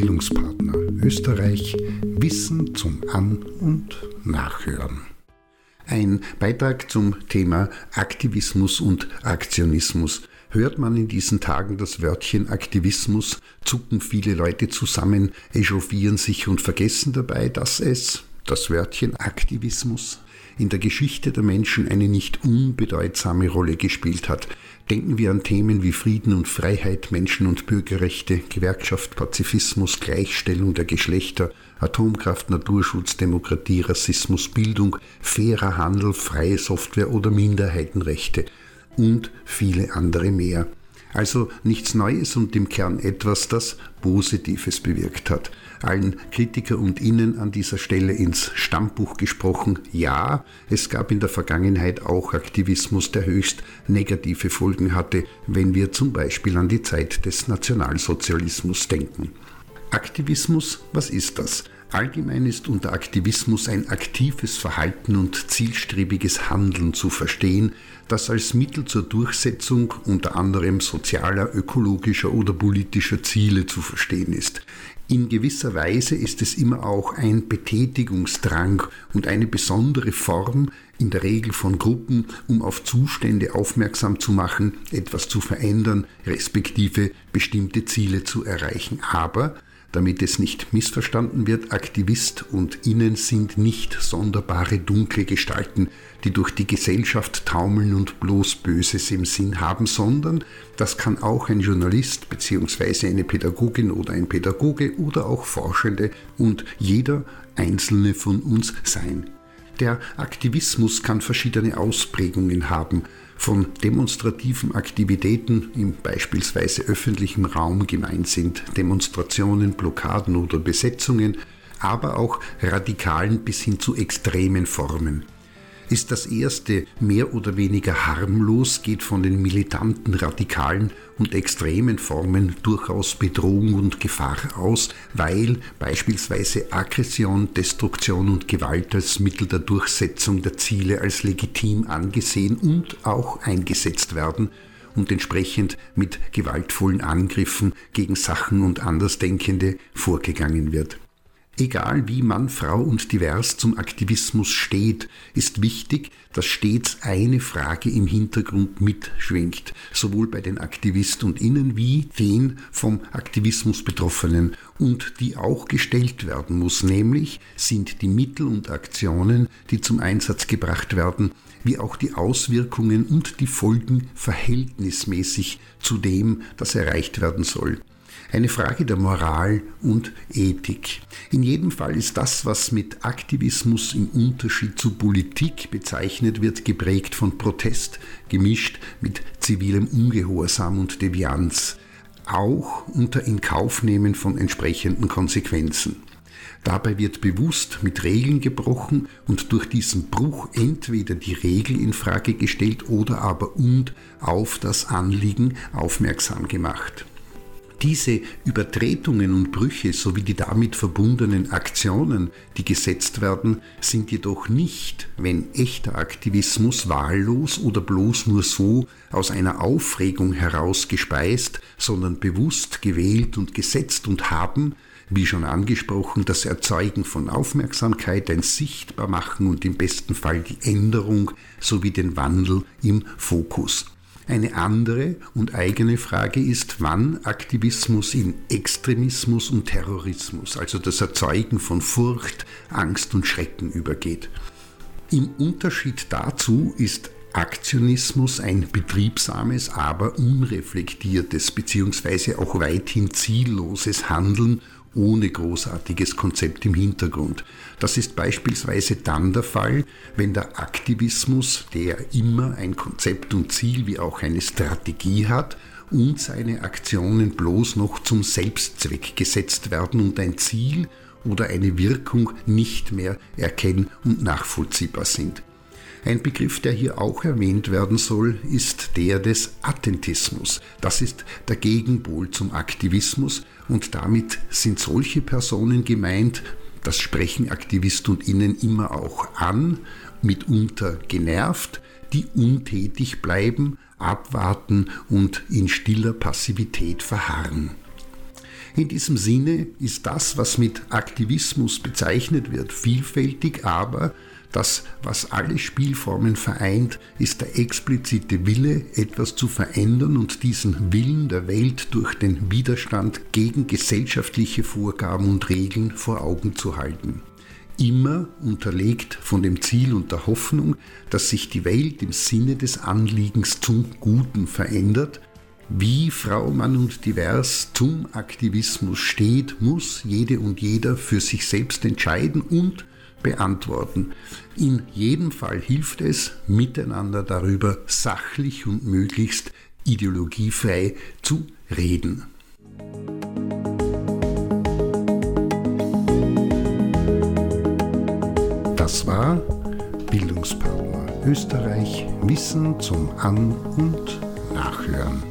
Bildungspartner Österreich Wissen zum An- und Nachhören. Ein Beitrag zum Thema Aktivismus und Aktionismus. Hört man in diesen Tagen das Wörtchen Aktivismus, zucken viele Leute zusammen, echauffieren sich und vergessen dabei, dass es, das Wörtchen Aktivismus, in der Geschichte der Menschen eine nicht unbedeutsame Rolle gespielt hat. Denken wir an Themen wie Frieden und Freiheit, Menschen- und Bürgerrechte, Gewerkschaft, Pazifismus, Gleichstellung der Geschlechter, Atomkraft, Naturschutz, Demokratie, Rassismus, Bildung, fairer Handel, freie Software oder Minderheitenrechte und viele andere mehr. Also nichts Neues und im Kern etwas, das Positives bewirkt hat. Allen Kritiker und Innen an dieser Stelle ins Stammbuch gesprochen, ja, es gab in der Vergangenheit auch Aktivismus, der höchst negative Folgen hatte, wenn wir zum Beispiel an die Zeit des Nationalsozialismus denken. Aktivismus, was ist das? Allgemein ist unter Aktivismus ein aktives Verhalten und zielstrebiges Handeln zu verstehen, das als Mittel zur Durchsetzung unter anderem sozialer, ökologischer oder politischer Ziele zu verstehen ist. In gewisser Weise ist es immer auch ein Betätigungsdrang und eine besondere Form, in der Regel von Gruppen, um auf Zustände aufmerksam zu machen, etwas zu verändern, respektive bestimmte Ziele zu erreichen. Aber damit es nicht missverstanden wird, Aktivist und Innen sind nicht sonderbare dunkle Gestalten, die durch die Gesellschaft taumeln und bloß Böses im Sinn haben, sondern das kann auch ein Journalist bzw. eine Pädagogin oder ein Pädagoge oder auch Forschende und jeder einzelne von uns sein. Der Aktivismus kann verschiedene Ausprägungen haben von demonstrativen Aktivitäten im beispielsweise öffentlichen Raum gemeint sind, Demonstrationen, Blockaden oder Besetzungen, aber auch radikalen bis hin zu extremen Formen ist das erste mehr oder weniger harmlos, geht von den militanten, radikalen und extremen Formen durchaus Bedrohung und Gefahr aus, weil beispielsweise Aggression, Destruktion und Gewalt als Mittel der Durchsetzung der Ziele als legitim angesehen und auch eingesetzt werden und entsprechend mit gewaltvollen Angriffen gegen Sachen und Andersdenkende vorgegangen wird. Egal wie Mann, Frau und divers zum Aktivismus steht, ist wichtig, dass stets eine Frage im Hintergrund mitschwingt, sowohl bei den Aktivist und Innen wie den vom Aktivismus Betroffenen und die auch gestellt werden muss, nämlich sind die Mittel und Aktionen, die zum Einsatz gebracht werden, wie auch die Auswirkungen und die Folgen verhältnismäßig zu dem, das erreicht werden soll eine Frage der Moral und Ethik. In jedem Fall ist das, was mit Aktivismus im Unterschied zu Politik bezeichnet wird, geprägt von Protest, gemischt mit zivilem Ungehorsam und Devianz, auch unter Inkaufnehmen von entsprechenden Konsequenzen. Dabei wird bewusst mit Regeln gebrochen und durch diesen Bruch entweder die Regel in Frage gestellt oder aber und auf das Anliegen aufmerksam gemacht. Diese Übertretungen und Brüche sowie die damit verbundenen Aktionen, die gesetzt werden, sind jedoch nicht, wenn echter Aktivismus wahllos oder bloß nur so aus einer Aufregung heraus gespeist, sondern bewusst gewählt und gesetzt und haben, wie schon angesprochen, das Erzeugen von Aufmerksamkeit, ein Sichtbarmachen und im besten Fall die Änderung sowie den Wandel im Fokus. Eine andere und eigene Frage ist, wann Aktivismus in Extremismus und Terrorismus, also das Erzeugen von Furcht, Angst und Schrecken übergeht. Im Unterschied dazu ist Aktionismus ein betriebsames, aber unreflektiertes bzw. auch weithin zielloses Handeln ohne großartiges Konzept im Hintergrund. Das ist beispielsweise dann der Fall, wenn der Aktivismus, der immer ein Konzept und Ziel wie auch eine Strategie hat, und seine Aktionen bloß noch zum Selbstzweck gesetzt werden und ein Ziel oder eine Wirkung nicht mehr erkennen und nachvollziehbar sind. Ein Begriff, der hier auch erwähnt werden soll, ist der des Attentismus. Das ist der Gegenpol zum Aktivismus und damit sind solche Personen gemeint, das sprechen Aktivist und Innen immer auch an, mitunter genervt, die untätig bleiben, abwarten und in stiller Passivität verharren. In diesem Sinne ist das, was mit Aktivismus bezeichnet wird, vielfältig, aber das, was alle Spielformen vereint, ist der explizite Wille, etwas zu verändern und diesen Willen der Welt durch den Widerstand gegen gesellschaftliche Vorgaben und Regeln vor Augen zu halten. Immer unterlegt von dem Ziel und der Hoffnung, dass sich die Welt im Sinne des Anliegens zum Guten verändert wie Frau, Mann und Divers zum Aktivismus steht, muss jede und jeder für sich selbst entscheiden und beantworten. In jedem Fall hilft es, miteinander darüber sachlich und möglichst ideologiefrei zu reden. Das war Bildungspartner Österreich Wissen zum An- und Nachhören.